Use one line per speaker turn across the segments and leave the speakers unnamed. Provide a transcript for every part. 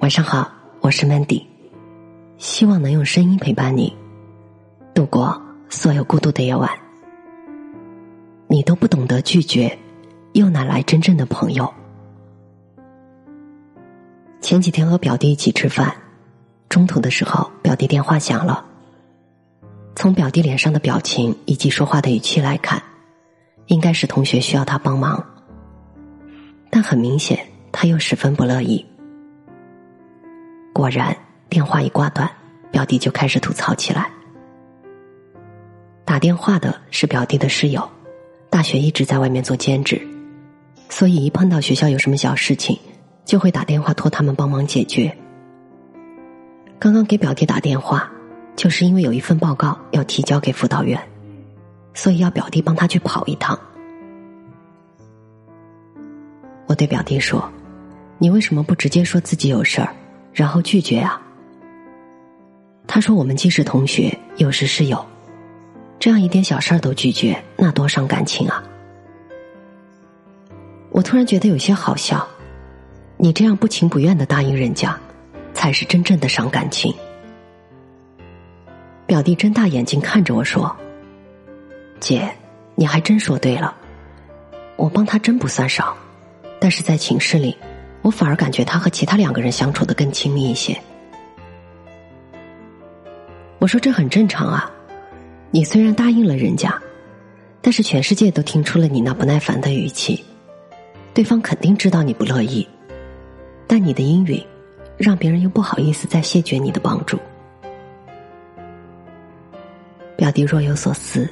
晚上好，我是 Mandy，希望能用声音陪伴你度过所有孤独的夜晚。你都不懂得拒绝，又哪来真正的朋友？前几天和表弟一起吃饭，中途的时候，表弟电话响了。从表弟脸上的表情以及说话的语气来看，应该是同学需要他帮忙，但很明显他又十分不乐意。果然，电话一挂断，表弟就开始吐槽起来。打电话的是表弟的室友，大学一直在外面做兼职，所以一碰到学校有什么小事情，就会打电话托他们帮忙解决。刚刚给表弟打电话，就是因为有一份报告要提交给辅导员，所以要表弟帮他去跑一趟。我对表弟说：“你为什么不直接说自己有事儿？”然后拒绝啊？他说：“我们既是同学，又是室友，这样一点小事儿都拒绝，那多伤感情啊！”我突然觉得有些好笑，你这样不情不愿的答应人家，才是真正的伤感情。表弟睁大眼睛看着我说：“姐，你还真说对了，我帮他真不算少，但是在寝室里。”我反而感觉他和其他两个人相处的更亲密一些。我说这很正常啊，你虽然答应了人家，但是全世界都听出了你那不耐烦的语气，对方肯定知道你不乐意，但你的阴允，让别人又不好意思再谢绝你的帮助。表弟若有所思，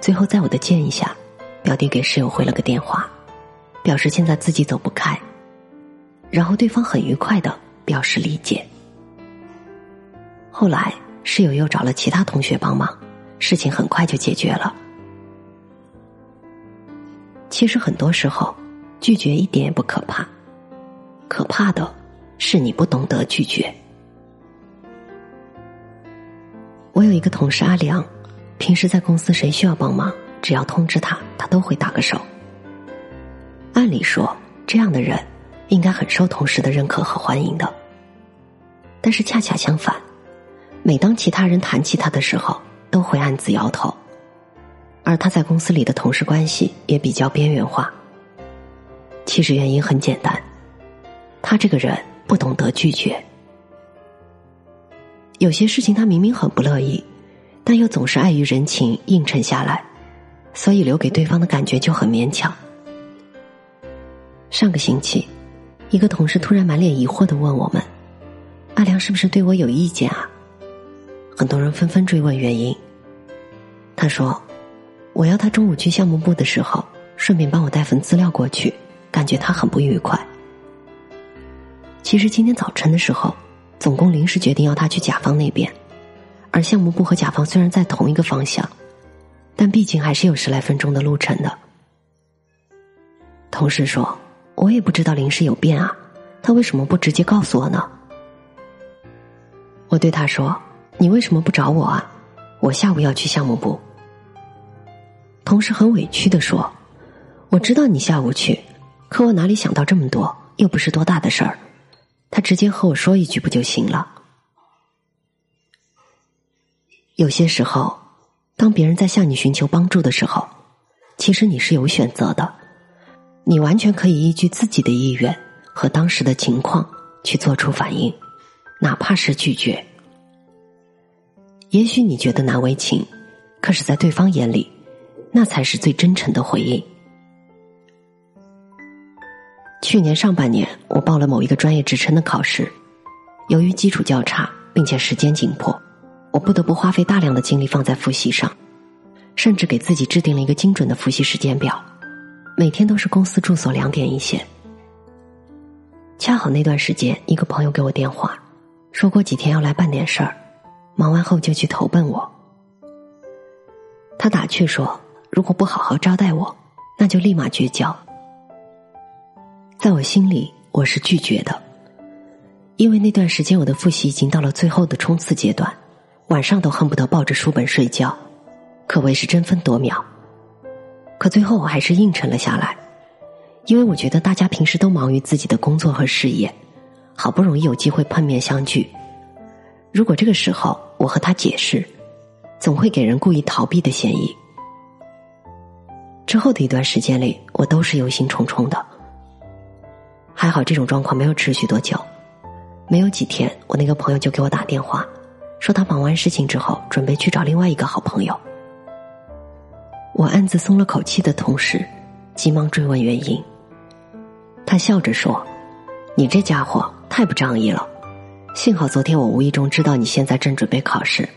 最后在我的建议下，表弟给室友回了个电话，表示现在自己走不开。然后对方很愉快的表示理解。后来室友又找了其他同学帮忙，事情很快就解决了。其实很多时候，拒绝一点也不可怕，可怕的是你不懂得拒绝。我有一个同事阿良，平时在公司谁需要帮忙，只要通知他，他都会打个手。按理说，这样的人。应该很受同事的认可和欢迎的，但是恰恰相反，每当其他人谈起他的时候，都会暗自摇头，而他在公司里的同事关系也比较边缘化。其实原因很简单，他这个人不懂得拒绝，有些事情他明明很不乐意，但又总是碍于人情应承下来，所以留给对方的感觉就很勉强。上个星期。一个同事突然满脸疑惑的问我们：“阿良是不是对我有意见啊？”很多人纷纷追问原因。他说：“我要他中午去项目部的时候，顺便帮我带份资料过去，感觉他很不愉快。其实今天早晨的时候，总工临时决定要他去甲方那边，而项目部和甲方虽然在同一个方向，但毕竟还是有十来分钟的路程的。”同事说。我也不知道临时有变啊，他为什么不直接告诉我呢？我对他说：“你为什么不找我啊？我下午要去项目部。”同事很委屈的说：“我知道你下午去，可我哪里想到这么多？又不是多大的事儿，他直接和我说一句不就行了？”有些时候，当别人在向你寻求帮助的时候，其实你是有选择的。你完全可以依据自己的意愿和当时的情况去做出反应，哪怕是拒绝。也许你觉得难为情，可是，在对方眼里，那才是最真诚的回应。去年上半年，我报了某一个专业职称的考试，由于基础较差，并且时间紧迫，我不得不花费大量的精力放在复习上，甚至给自己制定了一个精准的复习时间表。每天都是公司住所两点一线。恰好那段时间，一个朋友给我电话，说过几天要来办点事儿，忙完后就去投奔我。他打趣说：“如果不好好招待我，那就立马绝交。”在我心里，我是拒绝的，因为那段时间我的复习已经到了最后的冲刺阶段，晚上都恨不得抱着书本睡觉，可谓是争分夺秒。可最后我还是应承了下来，因为我觉得大家平时都忙于自己的工作和事业，好不容易有机会碰面相聚，如果这个时候我和他解释，总会给人故意逃避的嫌疑。之后的一段时间里，我都是忧心忡忡的。还好这种状况没有持续多久，没有几天，我那个朋友就给我打电话，说他忙完事情之后，准备去找另外一个好朋友。我暗自松了口气的同时，急忙追问原因。他笑着说：“你这家伙太不仗义了，幸好昨天我无意中知道你现在正准备考试，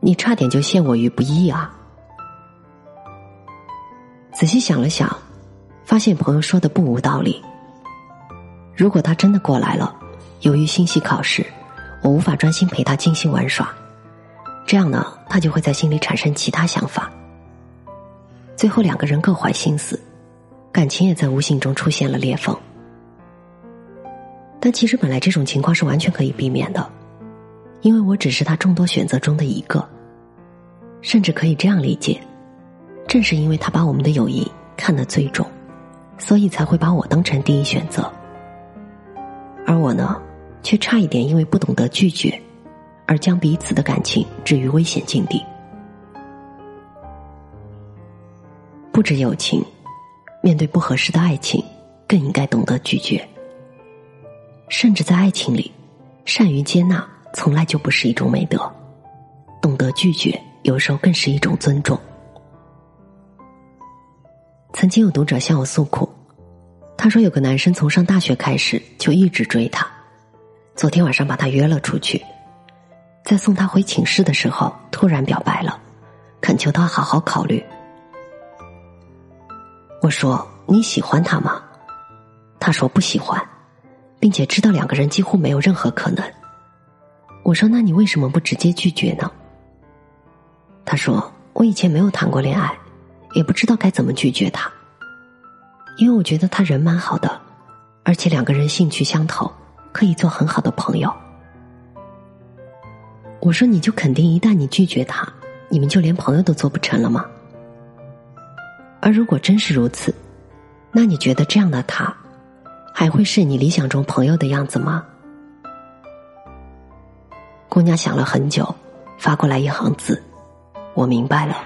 你差点就陷我于不义啊。”仔细想了想，发现朋友说的不无道理。如果他真的过来了，由于心系考试，我无法专心陪他尽兴玩耍，这样呢，他就会在心里产生其他想法。最后两个人各怀心思，感情也在无形中出现了裂缝。但其实本来这种情况是完全可以避免的，因为我只是他众多选择中的一个。甚至可以这样理解：正是因为他把我们的友谊看得最重，所以才会把我当成第一选择。而我呢，却差一点因为不懂得拒绝，而将彼此的感情置于危险境地。不止友情，面对不合适的爱情，更应该懂得拒绝。甚至在爱情里，善于接纳从来就不是一种美德，懂得拒绝有时候更是一种尊重。曾经有读者向我诉苦，他说有个男生从上大学开始就一直追她，昨天晚上把他约了出去，在送他回寝室的时候突然表白了，恳求他好好考虑。我说你喜欢他吗？他说不喜欢，并且知道两个人几乎没有任何可能。我说那你为什么不直接拒绝呢？他说我以前没有谈过恋爱，也不知道该怎么拒绝他，因为我觉得他人蛮好的，而且两个人兴趣相投，可以做很好的朋友。我说你就肯定一旦你拒绝他，你们就连朋友都做不成了吗？而如果真是如此，那你觉得这样的他，还会是你理想中朋友的样子吗？姑娘想了很久，发过来一行字：“我明白了。”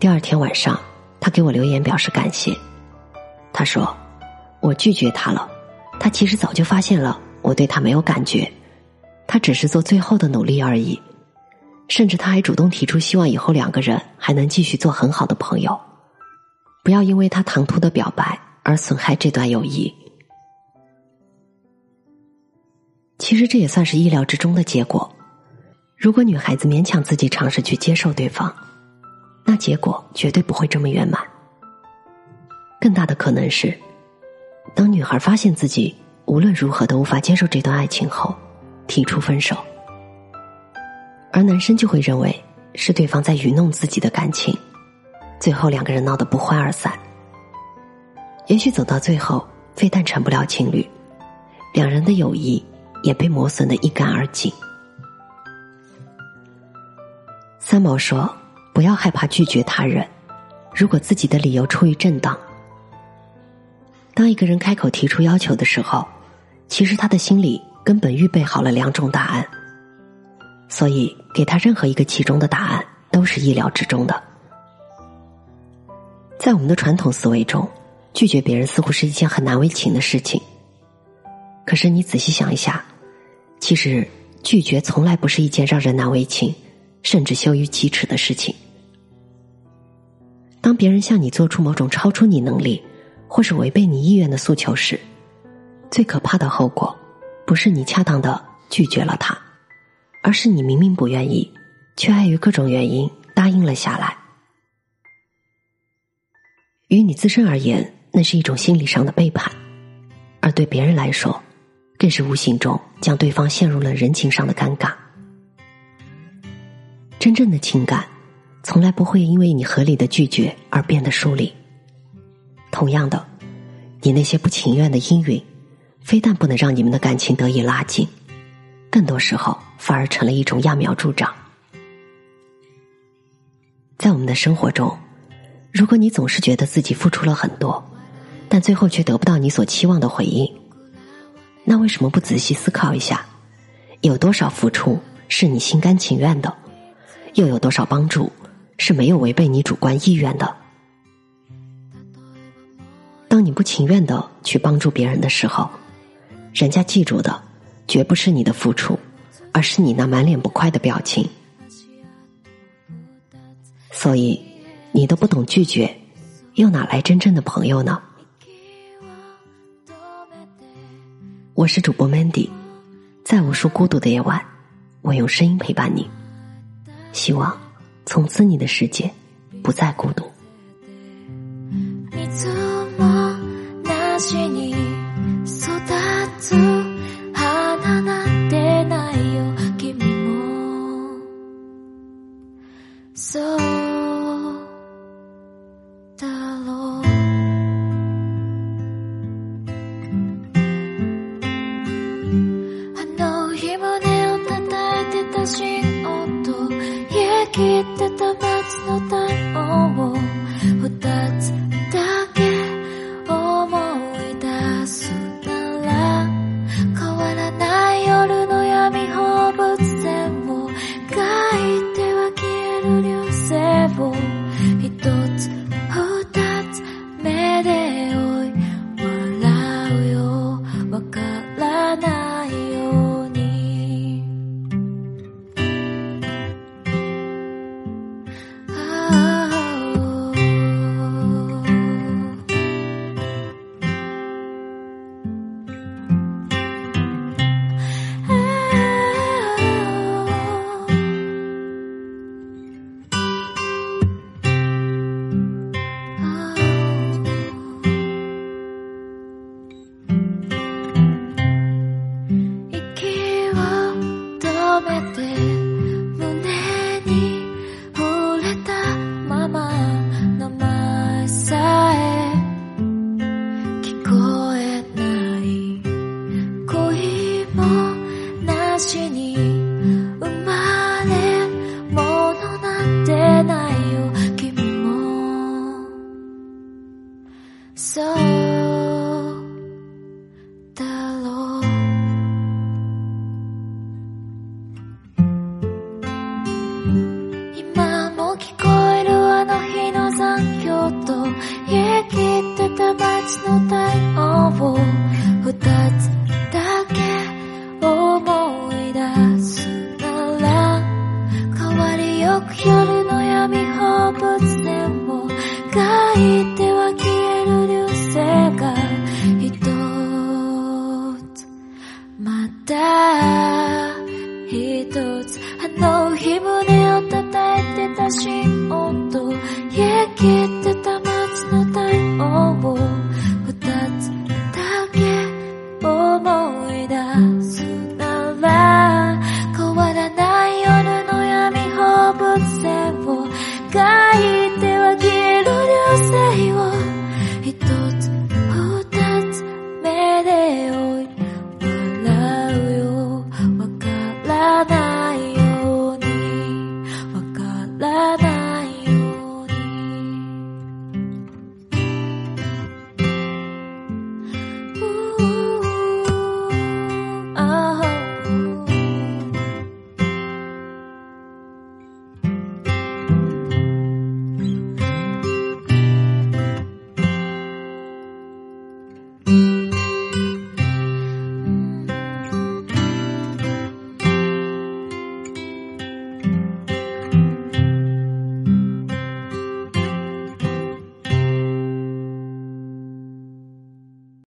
第二天晚上，他给我留言表示感谢。他说：“我拒绝他了，他其实早就发现了我对他没有感觉，他只是做最后的努力而已。”甚至他还主动提出，希望以后两个人还能继续做很好的朋友，不要因为他唐突的表白而损害这段友谊。其实这也算是意料之中的结果。如果女孩子勉强自己尝试去接受对方，那结果绝对不会这么圆满。更大的可能是，当女孩发现自己无论如何都无法接受这段爱情后，提出分手。而男生就会认为是对方在愚弄自己的感情，最后两个人闹得不欢而散。也许走到最后，非但成不了情侣，两人的友谊也被磨损的一干二净。三毛说：“不要害怕拒绝他人，如果自己的理由出于正当。当一个人开口提出要求的时候，其实他的心里根本预备好了两种答案。”所以，给他任何一个其中的答案都是意料之中的。在我们的传统思维中，拒绝别人似乎是一件很难为情的事情。可是你仔细想一下，其实拒绝从来不是一件让人难为情，甚至羞于启齿的事情。当别人向你做出某种超出你能力，或是违背你意愿的诉求时，最可怕的后果，不是你恰当的拒绝了他。而是你明明不愿意，却碍于各种原因答应了下来。于你自身而言，那是一种心理上的背叛；而对别人来说，更是无形中将对方陷入了人情上的尴尬。真正的情感，从来不会因为你合理的拒绝而变得疏离。同样的，你那些不情愿的应允，非但不能让你们的感情得以拉近。更多时候，反而成了一种揠苗助长。在我们的生活中，如果你总是觉得自己付出了很多，但最后却得不到你所期望的回应，那为什么不仔细思考一下，有多少付出是你心甘情愿的，又有多少帮助是没有违背你主观意愿的？当你不情愿的去帮助别人的时候，人家记住的绝不是你的付出，而是你那满脸不快的表情。所以，你都不懂拒绝，又哪来真正的朋友呢？我是主播 Mandy，在无数孤独的夜晚，我用声音陪伴你，希望从此你的世界不再孤独。
get so 路